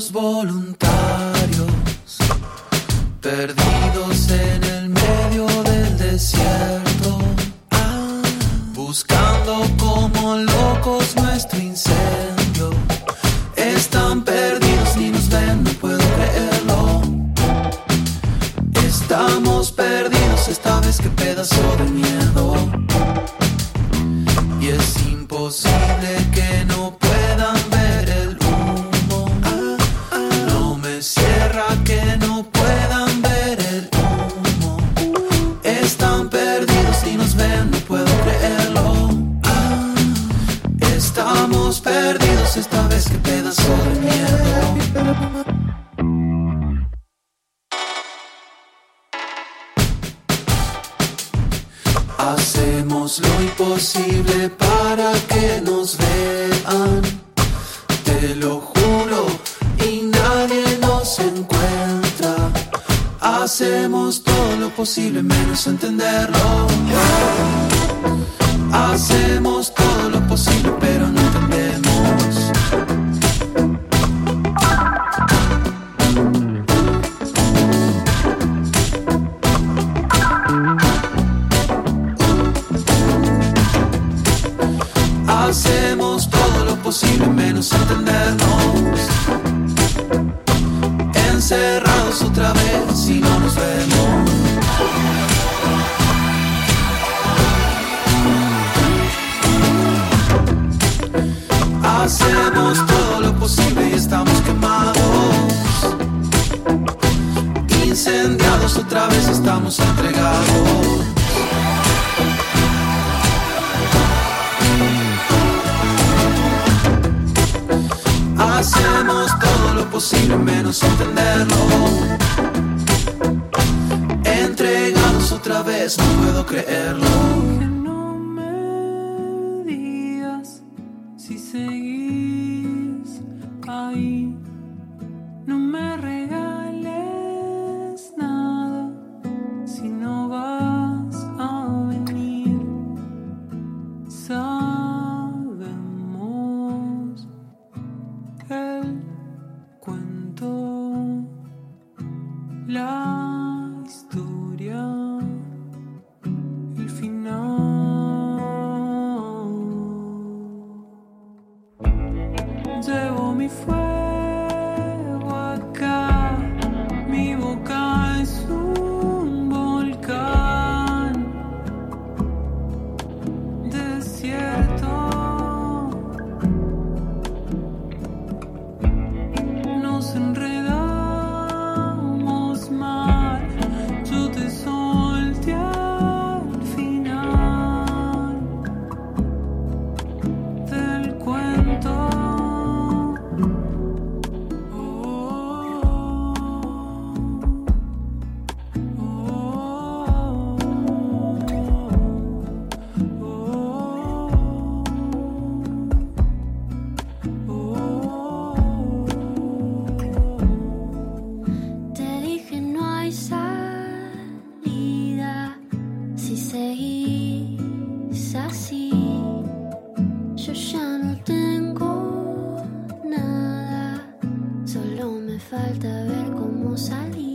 Bomberos voluntarios, perdidos en el medio del desierto, buscando como locos nuestro incendio. Están perdidos ni nos ven, no puedo creerlo. Estamos perdidos esta vez que pedazo de miedo. Hacemos todo lo posible, pero no posible menos entenderlo. Entregados otra vez, no puedo creerlo. Que no me digas si seguís ahí. so falta ver cómo salir.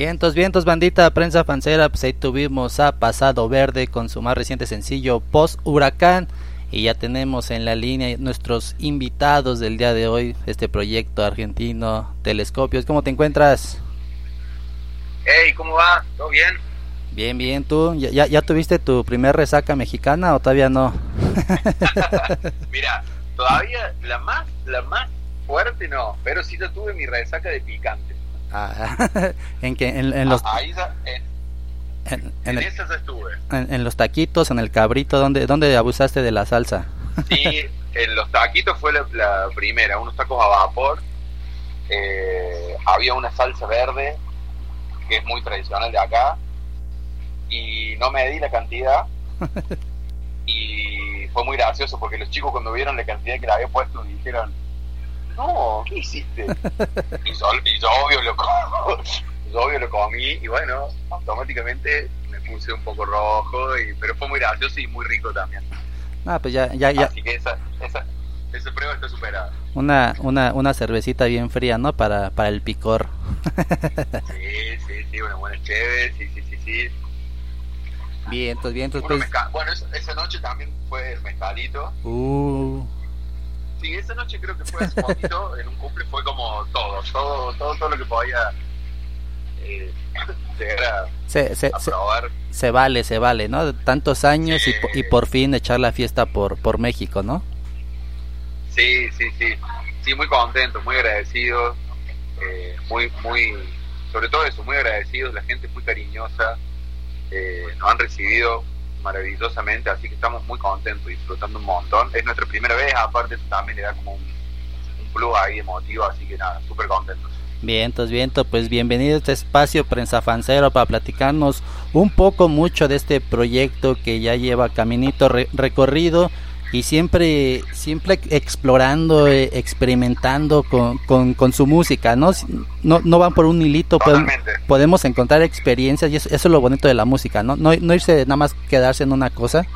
Vientos, vientos, bandita, prensa fancera, pues ahí tuvimos a Pasado Verde con su más reciente sencillo Post Huracán y ya tenemos en la línea nuestros invitados del día de hoy, este proyecto argentino Telescopios. ¿Cómo te encuentras? Hey, ¿cómo va? ¿Todo bien? Bien, bien, ¿tú? ¿Ya, ya, ya tuviste tu primer resaca mexicana o todavía no? Mira, todavía la más, la más fuerte no, pero sí yo tuve mi resaca de picante. Ah, en que en, en los Ah, Ahí en, en, el- estuve. en- en los taquitos, en el cabrito, ¿dónde, dónde abusaste de la salsa? Sí, en los taquitos fue la, la primera, unos tacos a vapor. eh, había una salsa verde, que es muy tradicional de acá, y no me di la cantidad. y fue muy gracioso porque los chicos cuando vieron la cantidad que le había puesto dijeron, no, ¿qué hiciste? y, yo, y yo obvio lo co- yo obvio lo comí y bueno, automáticamente me puse un poco rojo, y, pero fue muy gracioso y muy rico también. Ah, pues ya, ya, ya, Así que esa, esa, esa prueba está superada. una, una, una cervecita bien fría, ¿no? Para, para el picor. Sí, sí, sí, una buena chévere, sí, sí, sí, sí. Uno pues. mezca- Bueno, esa, esa noche también fue el mezcalito. Uh, Sí, esa noche creo que fue hace poquito, en un cumple fue como todo, todo, todo, todo lo que podía eh, llegar a, se, se, a se, probar. se vale, se vale, ¿no? Tantos años y, Sí. po- y por fin echar la fiesta por, por México, ¿no? Sí, sí, sí. Sí, muy contento, muy agradecido. eh, muy, muy, sobre todo eso, muy agradecidos. La gente es muy cariñosa. eh, nos han recibido maravillosamente, así que estamos muy contentos, disfrutando un montón. Es nuestra primera vez, aparte también le da como un, un plus ahí emotivo, así que nada, súper contentos. Vientos, viento, pues bienvenido a este espacio Prensa Fancero para platicarnos un poco mucho de este proyecto que ya lleva caminito re- recorrido y siempre siempre explorando, eh, experimentando con, con, con su música, ¿no? No, no van por un hilito, Totalmente. podemos encontrar experiencias y eso, eso es lo bonito de la música, ¿no? No, no irse nada más quedarse en una cosa.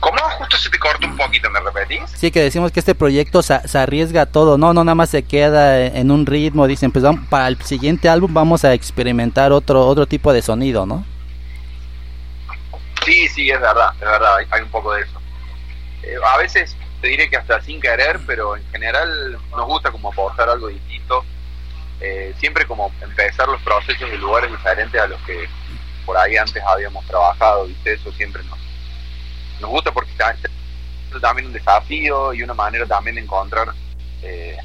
¿Cómo justo se te cortó un poquito? ¿Me repetís? Sí, que decimos que este proyecto se, se arriesga todo, no, no nada más se queda en un ritmo, dicen, pues vamos- para el siguiente álbum vamos a experimentar otro otro tipo de sonido, ¿no? Sí, sí, es verdad, es verdad, hay, hay un poco de eso. Eh, a veces te diré que hasta sin querer, pero en general nos gusta como aportar algo distinto. Eh, siempre como empezar los procesos de lugares diferentes a los que por ahí antes habíamos trabajado, ¿viste? Eso siempre nos, nos gusta porque es también un desafío y una manera también de encontrar eh,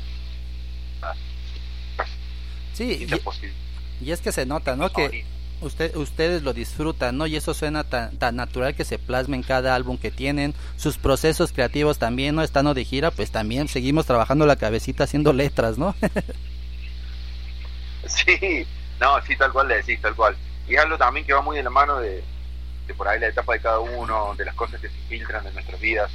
sí, y, y, es que se nota, ¿no? Que usted, ustedes lo disfrutan, ¿no? Y eso suena tan, tan natural que se plasma en cada álbum que tienen. Sus procesos creativos también, ¿no? Estando de gira, pues también seguimos trabajando la cabecita haciendo letras, ¿no? sí, no, sí, tal cual le decís, tal cual. Y es algo también que va muy de la mano de, de por ahí la etapa de cada uno, de las cosas que se filtran en nuestras vidas.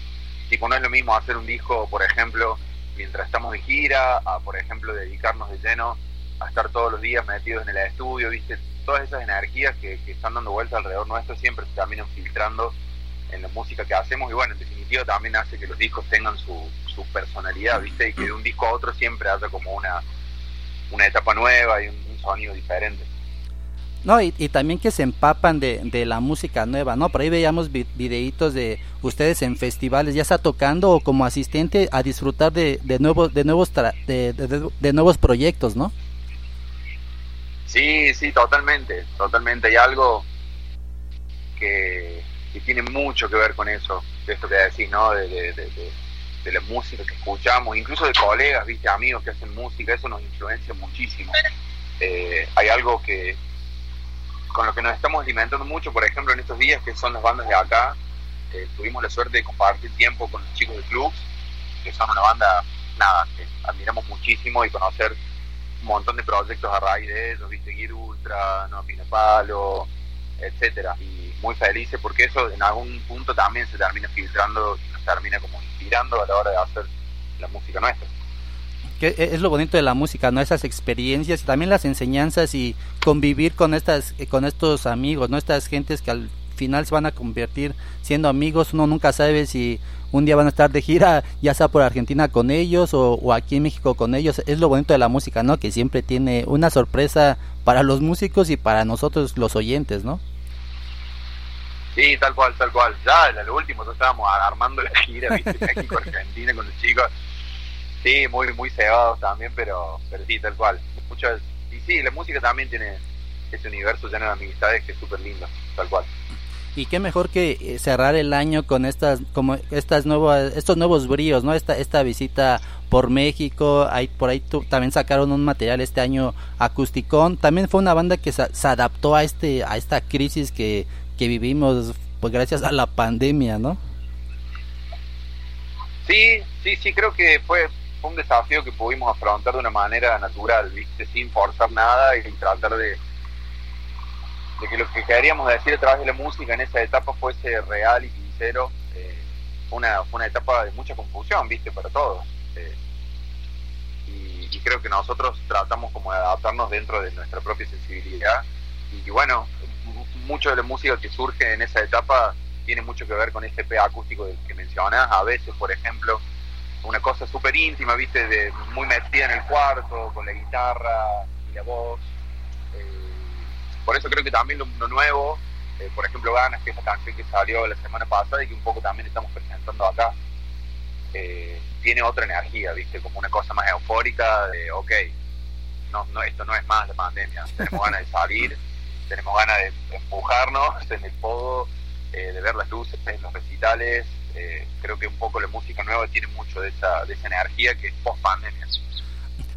Tipo, no es lo mismo hacer un disco, por ejemplo, mientras estamos de gira, a, por ejemplo, dedicarnos de lleno a estar todos los días metidos en el estudio, ¿viste? todas esas energías que, están dando vuelta alrededor nuestro siempre se terminan filtrando en la música que hacemos y bueno, en definitiva también hace que los discos tengan su, su personalidad, ¿viste? Y que de un disco a otro siempre haya como una, una etapa nueva y un, sonido diferente. No, y, también que se empapan de, de, la música nueva, ¿no? Por ahí veíamos videitos de ustedes en festivales, ya está tocando o como asistente a disfrutar de, de nuevos, de nuevos, de, de nuevos proyectos, ¿no? Sí, sí, totalmente, totalmente. Hay algo que, tiene mucho que ver con eso, de esto que decís, ¿no? De, de, la música que escuchamos, incluso de colegas, viste, amigos que hacen música, eso nos influencia muchísimo. Eh, hay algo que con lo que nos estamos alimentando mucho, por ejemplo, en estos días, que son las bandas de acá, eh, tuvimos la suerte de compartir tiempo con los chicos de Clubs, que son una banda, nada, que admiramos muchísimo y conocer un montón de proyectos a raíz de ellos, viste, Guir Ultra, No Pine Palo, etcétera. Y muy felices porque eso en algún punto también se termina filtrando y nos termina como inspirando a la hora de hacer la música nuestra. Que es lo bonito de la música, ¿no? Esas experiencias y también las enseñanzas y convivir con estas con estos amigos, ¿no? Estas gentes que al final se van a convertir siendo amigos, uno nunca sabe si un día van a estar de gira, ya sea por Argentina con ellos o, aquí en México con ellos. Es lo bonito de la música, ¿no? Que siempre tiene una sorpresa para los músicos y para nosotros los oyentes, ¿no? Sí, tal cual, tal cual. Ya, en lo último, nosotros estábamos armando la gira, ¿viste? México, Argentina con los chicos. Sí, muy, muy cebados también, pero, pero sí, tal cual. Muchas, y sí, la música también tiene ese universo lleno de amistades que es súper lindo, tal cual y qué mejor que eh, cerrar el año con estas como estas nuevas estos nuevos bríos no esta esta visita por México ahí por ahí también sacaron un material este año acusticón. También fue una banda que se, adaptó a este a esta crisis que, que vivimos pues gracias a la pandemia no sí sí sí creo que fue un desafío que pudimos afrontar de una manera natural viste sin forzar nada y tratar de de que lo que queríamos decir a través de la música en esa etapa fuese real y sincero, eh, una, una etapa de mucha confusión, viste, para todos. Eh, y, creo que nosotros tratamos como de adaptarnos dentro de nuestra propia sensibilidad. Y, bueno, mucho de la música que surge en esa etapa tiene mucho que ver con este P acústico del que mencionas. A veces, por ejemplo, una cosa súper íntima, viste, de, muy metida en el cuarto, con la guitarra y la voz por eso creo que también lo, nuevo, eh, por ejemplo, Ganas, que es la canción que salió la semana pasada y que un poco también estamos presentando acá, eh, tiene otra energía, ¿viste? Como una cosa más eufórica de, ok, no, no, esto no es más la pandemia, tenemos ganas de salir, tenemos ganas de empujarnos en el podo, eh, de ver las luces en los recitales, creo que un poco la música nueva tiene mucho de esa, de esa energía que es post pandemia.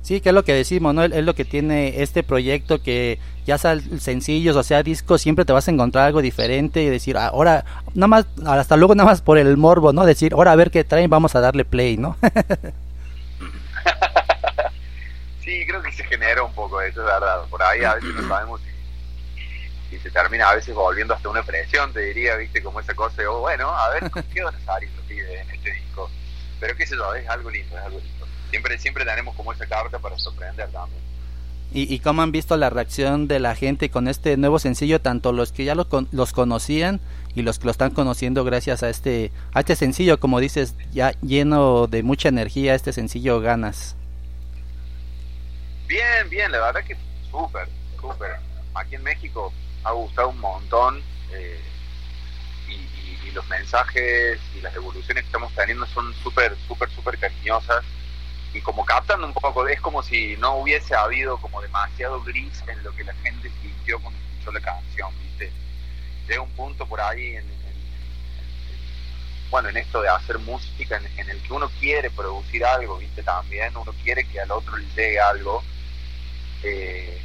Sí, que es lo que decimos, ¿no? Es lo que tiene este proyecto que ya sea sencillos o sea discos, siempre te vas a encontrar algo diferente y decir, ahora, nada más, hasta luego nada más por el morbo, ¿no? Decir, ahora a ver qué traen, vamos a darle play, ¿no? sí, creo que se genera un poco eso, es verdad. Por ahí a veces no sabemos si, se termina a veces volviendo hasta una presión, te diría, viste, como esa cosa, o bueno, a ver, ¿qué van a salir los en este disco? Pero qué sé yo, es algo lindo, es algo lindo siempre, siempre tenemos como esa carta para sorprender también. ¿Y, ¿Y cómo han visto la reacción de la gente con este nuevo sencillo, tanto los que ya lo, los conocían y los que lo están conociendo gracias a este, a este sencillo, como dices, ya lleno de mucha energía, este sencillo Ganas? Bien, bien, la verdad que súper, súper. Aquí en México ha gustado un montón eh, y, y los mensajes y las evoluciones que estamos teniendo son súper, súper, súper cariñosas y como captan un poco, es como si no hubiese habido como demasiado gris en lo que la gente sintió cuando escuchó la canción, ¿viste? Llega un punto por ahí en, bueno, en esto de hacer música en, en, el que uno quiere producir algo, ¿viste? También uno quiere que al otro le llegue algo. Eh,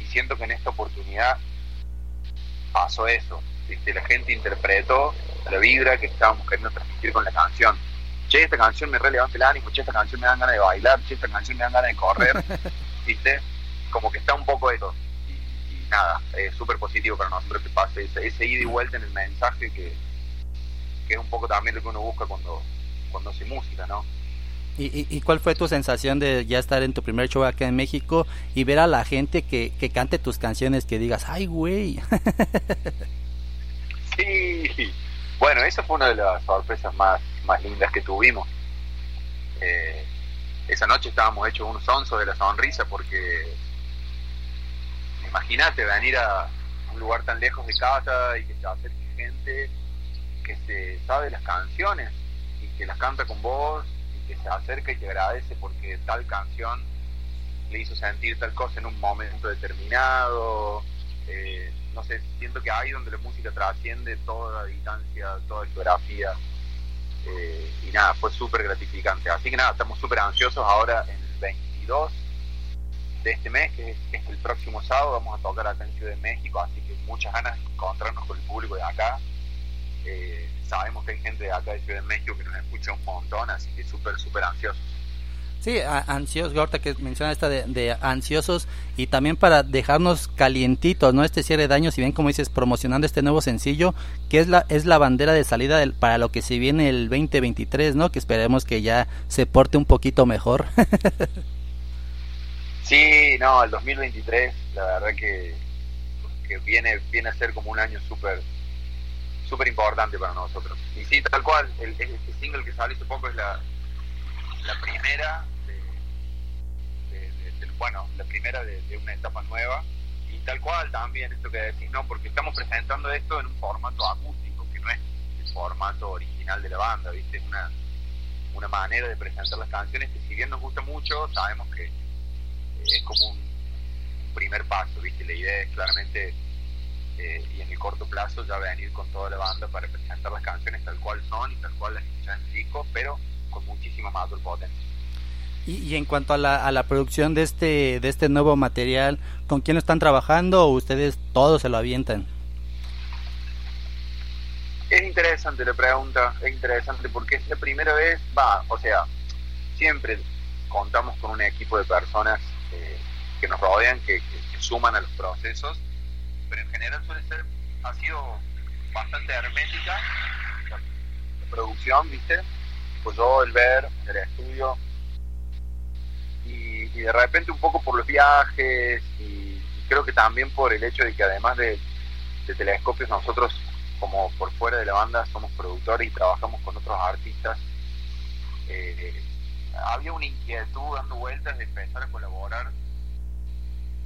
y siento que en esta oportunidad pasó eso, ¿viste? La gente interpretó la vibra que estábamos queriendo transmitir con la canción che, esta canción me relevante el ánimo, che, esta canción me dan ganas de bailar, che, esta canción me dan ganas de correr, ¿viste? Como que está un poco eso. Y, y nada, es súper positivo para nosotros que pase ese, ese ida y vuelta en el mensaje que, que es un poco también lo que uno busca cuando, cuando hace música, ¿no? ¿Y, y, y cuál fue tu sensación de ya estar en tu primer show acá en México y ver a la gente que, que cante tus canciones, que digas, ay, güey? sí, bueno, esa fue una de las sorpresas más, más lindas que tuvimos. Eh, esa noche estábamos hechos unos onzos de la sonrisa porque imagínate venir a un lugar tan lejos de casa y que se acerque gente que se sabe las canciones y que las canta con vos y que se acerca y te agradece porque tal canción le hizo sentir tal cosa en un momento determinado. Eh, no sé, siento que ahí donde la música trasciende toda distancia, toda geografía. Eh, y nada, fue súper gratificante. Así que nada, estamos súper ansiosos ahora en el 22 de este mes, que es, es, el próximo sábado, vamos a tocar acá en Ciudad de México, así que muchas ganas de encontrarnos con el público de acá. Eh, sabemos que hay gente de acá de Ciudad de México que nos escucha un montón, así que súper, súper ansiosos. Sí, ansiosos, ahorita que menciona esta de, de, ansiosos y también para dejarnos calientitos, ¿no? Este cierre de año, si bien como dices, promocionando este nuevo sencillo, que es la, es la bandera de salida del, para lo que se viene el 2023, ¿no? Que esperemos que ya se porte un poquito mejor. sí, no, el 2023, la verdad que, que viene, viene a ser como un año súper súper importante para nosotros. Y sí, tal cual, el, este single que salió hace es la, la primera bueno, la primera de, una etapa nueva y tal cual también esto que decís, no, porque estamos presentando esto en un formato acústico, que no es el formato original de la banda, ¿viste? Una, una manera de presentar las canciones que si bien nos gusta mucho, sabemos que es como un, primer paso, ¿viste? La idea es claramente eh, y en el corto plazo ya venir con toda la banda para presentar las canciones tal cual son y tal cual las escuchan en disco, pero con muchísima mayor potencia. Y, y, en cuanto a la, a la producción de este de este nuevo material, ¿con quién están trabajando o ustedes todos se lo avientan? Es interesante la pregunta, es interesante porque es la primera vez, va, o sea, siempre contamos con un equipo de personas eh, que nos rodean, que, suman a los procesos, pero en general suele ser, ha sido bastante hermética la, la producción, ¿viste? Pues yo, el ver, el estudio, y, de repente un poco por los viajes y, y, creo que también por el hecho de que además de, de, telescopios nosotros como por fuera de la banda somos productores y trabajamos con otros artistas eh, había una inquietud dando vueltas de empezar a colaborar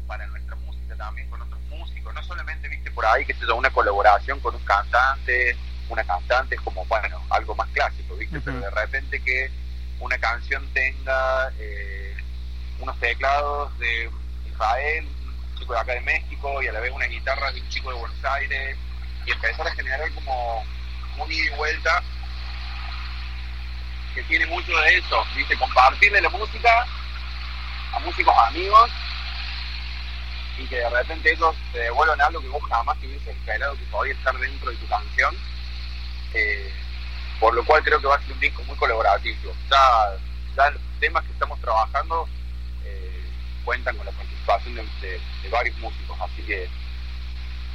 para nuestra música también con otros músicos no solamente viste por ahí que se una colaboración con un cantante una cantante es como bueno algo más clásico viste uh -huh. pero de repente que una canción tenga eh, unos teclados de Israel, un chico de acá de México y a la vez unas guitarras de un chico de Buenos Aires y empezar a generar como un ida y vuelta que tiene mucho de eso, ¿viste? Compartirle la música a músicos amigos y que de repente ellos te devuelvan algo que vos jamás te hubieses esperado que podía estar dentro de tu canción. Eh, por lo cual creo que va a ser un disco muy colaborativo. Ya, ya los temas que estamos trabajando cuentan con la participación de, de, de, varios músicos, así que,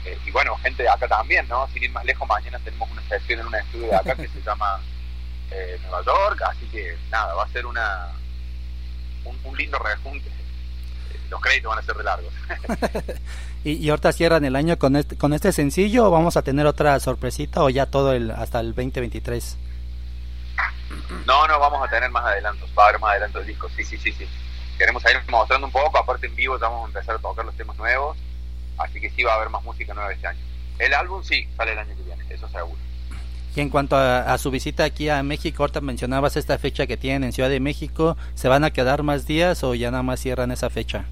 eh, y bueno, gente de acá también, ¿no? Sin ir más lejos, mañana tenemos una sesión en un estudio de acá que se llama eh, Nueva York, así que nada, va a ser una un, un lindo rejunte. Los créditos van a ser de largos. ¿Y, ¿Y, ahorita cierran el año con este, con este sencillo o vamos a tener otra sorpresita o ya todo el hasta el 2023? No, no, vamos a tener más adelantos, va a haber más adelanto del disco, sí, sí, sí, sí. Queremos ir mostrando un poco, aparte en vivo ya vamos a empezar a tocar los temas nuevos, así que sí va a haber más música nueva este año. El álbum sí, sale el año que viene, eso seguro. Y en cuanto a, a, su visita aquí a México, ahorita mencionabas esta fecha que tienen en Ciudad de México, ¿se van a quedar más días o ya nada más cierran esa fecha?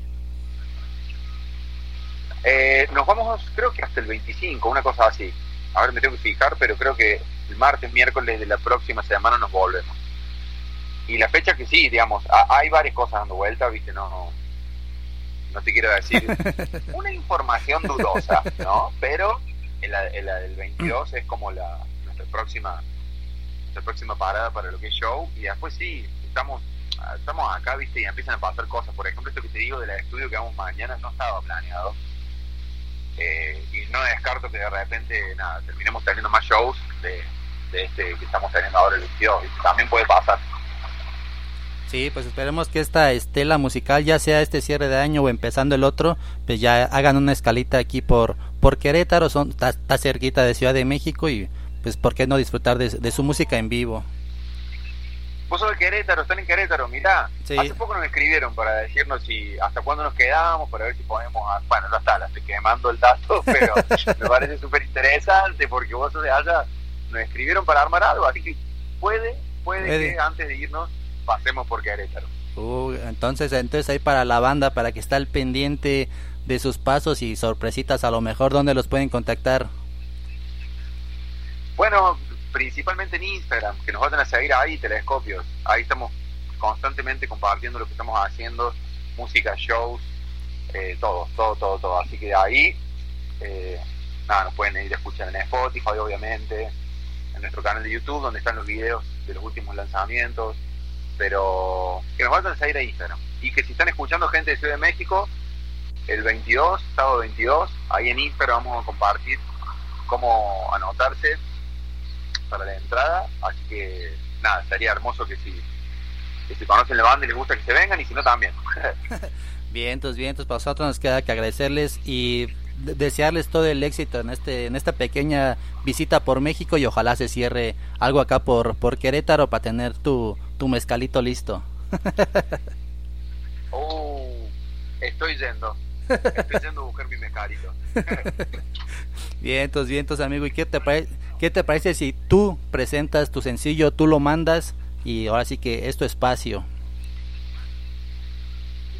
Eh, nos vamos, creo que hasta el 25, una cosa así. A ver, me tengo que fijar, pero creo que el martes, miércoles de la próxima semana nos volvemos. Y la fecha que sí, digamos, hay varias cosas dando vuelta, viste, no, no te quiero decir una información dudosa, ¿no? Pero la, del 22 es como la nuestra próxima nuestra próxima parada para lo que es show y después sí, estamos estamos acá, viste, y empiezan a pasar cosas. Por ejemplo, esto que te digo del estudio que vamos mañana no estaba planeado. Eh, y no descarto que de repente, nada, terminemos teniendo más shows de, de este que estamos teniendo ahora el 22. También puede pasar. Sí, pues esperemos que esta estela musical, ya sea este cierre de año o empezando el otro, pues ya hagan una escalita aquí por, por Querétaro, son, está, cerquita de Ciudad de México y pues por qué no disfrutar de, su música en vivo. Vos sos de Querétaro, están en Querétaro, mirá, hace poco nos escribieron para decirnos si hasta cuándo nos quedamos, para ver si ponemos, bueno, ya está, la estoy quemando el dato, pero me parece súper interesante porque vos sos de allá, nos escribieron para armar algo, así que puede, puede, que antes de irnos pasemos por Querétaro. Uh, entonces, entonces ahí para la banda, para que está al pendiente de sus pasos y sorpresitas, a lo mejor, ¿dónde los pueden contactar? Bueno, principalmente en Instagram, que nos vayan a seguir ahí, Telescopios. Ahí estamos constantemente compartiendo lo que estamos haciendo, música, shows, eh, todo, todo, todo, todo. Así que ahí, eh, nada, nos pueden ir a escuchar en Spotify, obviamente, en nuestro canal de YouTube, donde están los videos de los últimos lanzamientos, pero que nos vayan a seguir a Instagram. Y que si están escuchando gente de Ciudad de México, el 22, sábado 22, ahí en Instagram vamos a compartir cómo anotarse para la entrada, así que nada, estaría hermoso que si, que si conocen la banda y les gusta que se vengan y si no también. vientos, vientos, para nosotros nos queda que agradecerles y desearles todo el éxito en este en esta pequeña visita por México y ojalá se cierre algo acá por por Querétaro para tener tu tu mezcalito listo. oh, estoy yendo. Estoy yendo a buscar mi mezcalito. vientos, vientos, amigo. ¿Y qué te parece qué te parece si tú presentas tu sencillo, tú lo mandas y ahora sí que es tu espacio?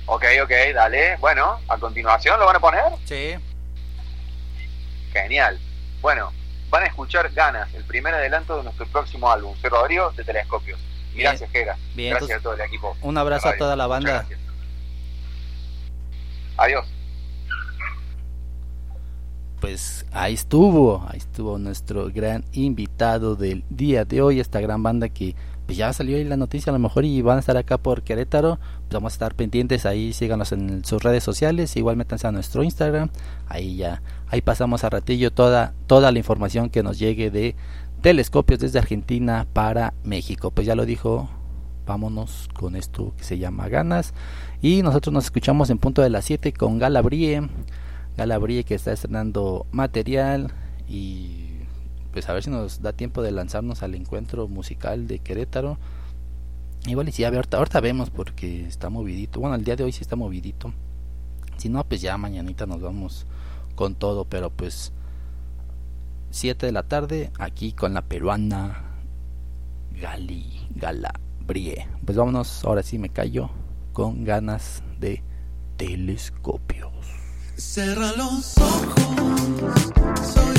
Ok, ok, dale. Bueno, a continuación lo van a poner. Sí. Genial. Bueno, van a escuchar Ganas, el primer adelanto de nuestro próximo álbum, Cerro Rodrigo de Telescopios. Gracias, Jera. gracias a todo el equipo. Un abrazo a toda la banda. Adiós. Pues ahí estuvo, ahí estuvo nuestro gran invitado del día de hoy, esta gran banda que pues ya salió ahí la noticia a lo mejor y van a estar acá por Querétaro, pues vamos a estar pendientes ahí, síganos en sus redes sociales, igual métanse a nuestro Instagram, ahí ya, ahí pasamos a ratillo toda, toda la información que nos llegue de telescopios desde Argentina para México. Pues ya lo dijo, vámonos con esto que se llama ganas y nosotros nos escuchamos en punto de las 7 con Galabrie, Galabrie que está estrenando material y pues a ver si nos da tiempo de lanzarnos al encuentro musical de Querétaro. Igual y si, a ver, ahorita, ahorita vemos porque está movidito. Bueno, el día de hoy sí está movidito. Si no, pues ya mañanita nos vamos con todo, pero pues 7 de la tarde aquí con la peruana Gali Galabrie. Pues vámonos, ahora sí me callo con ganas de telescopios. Cerra los ojos, soy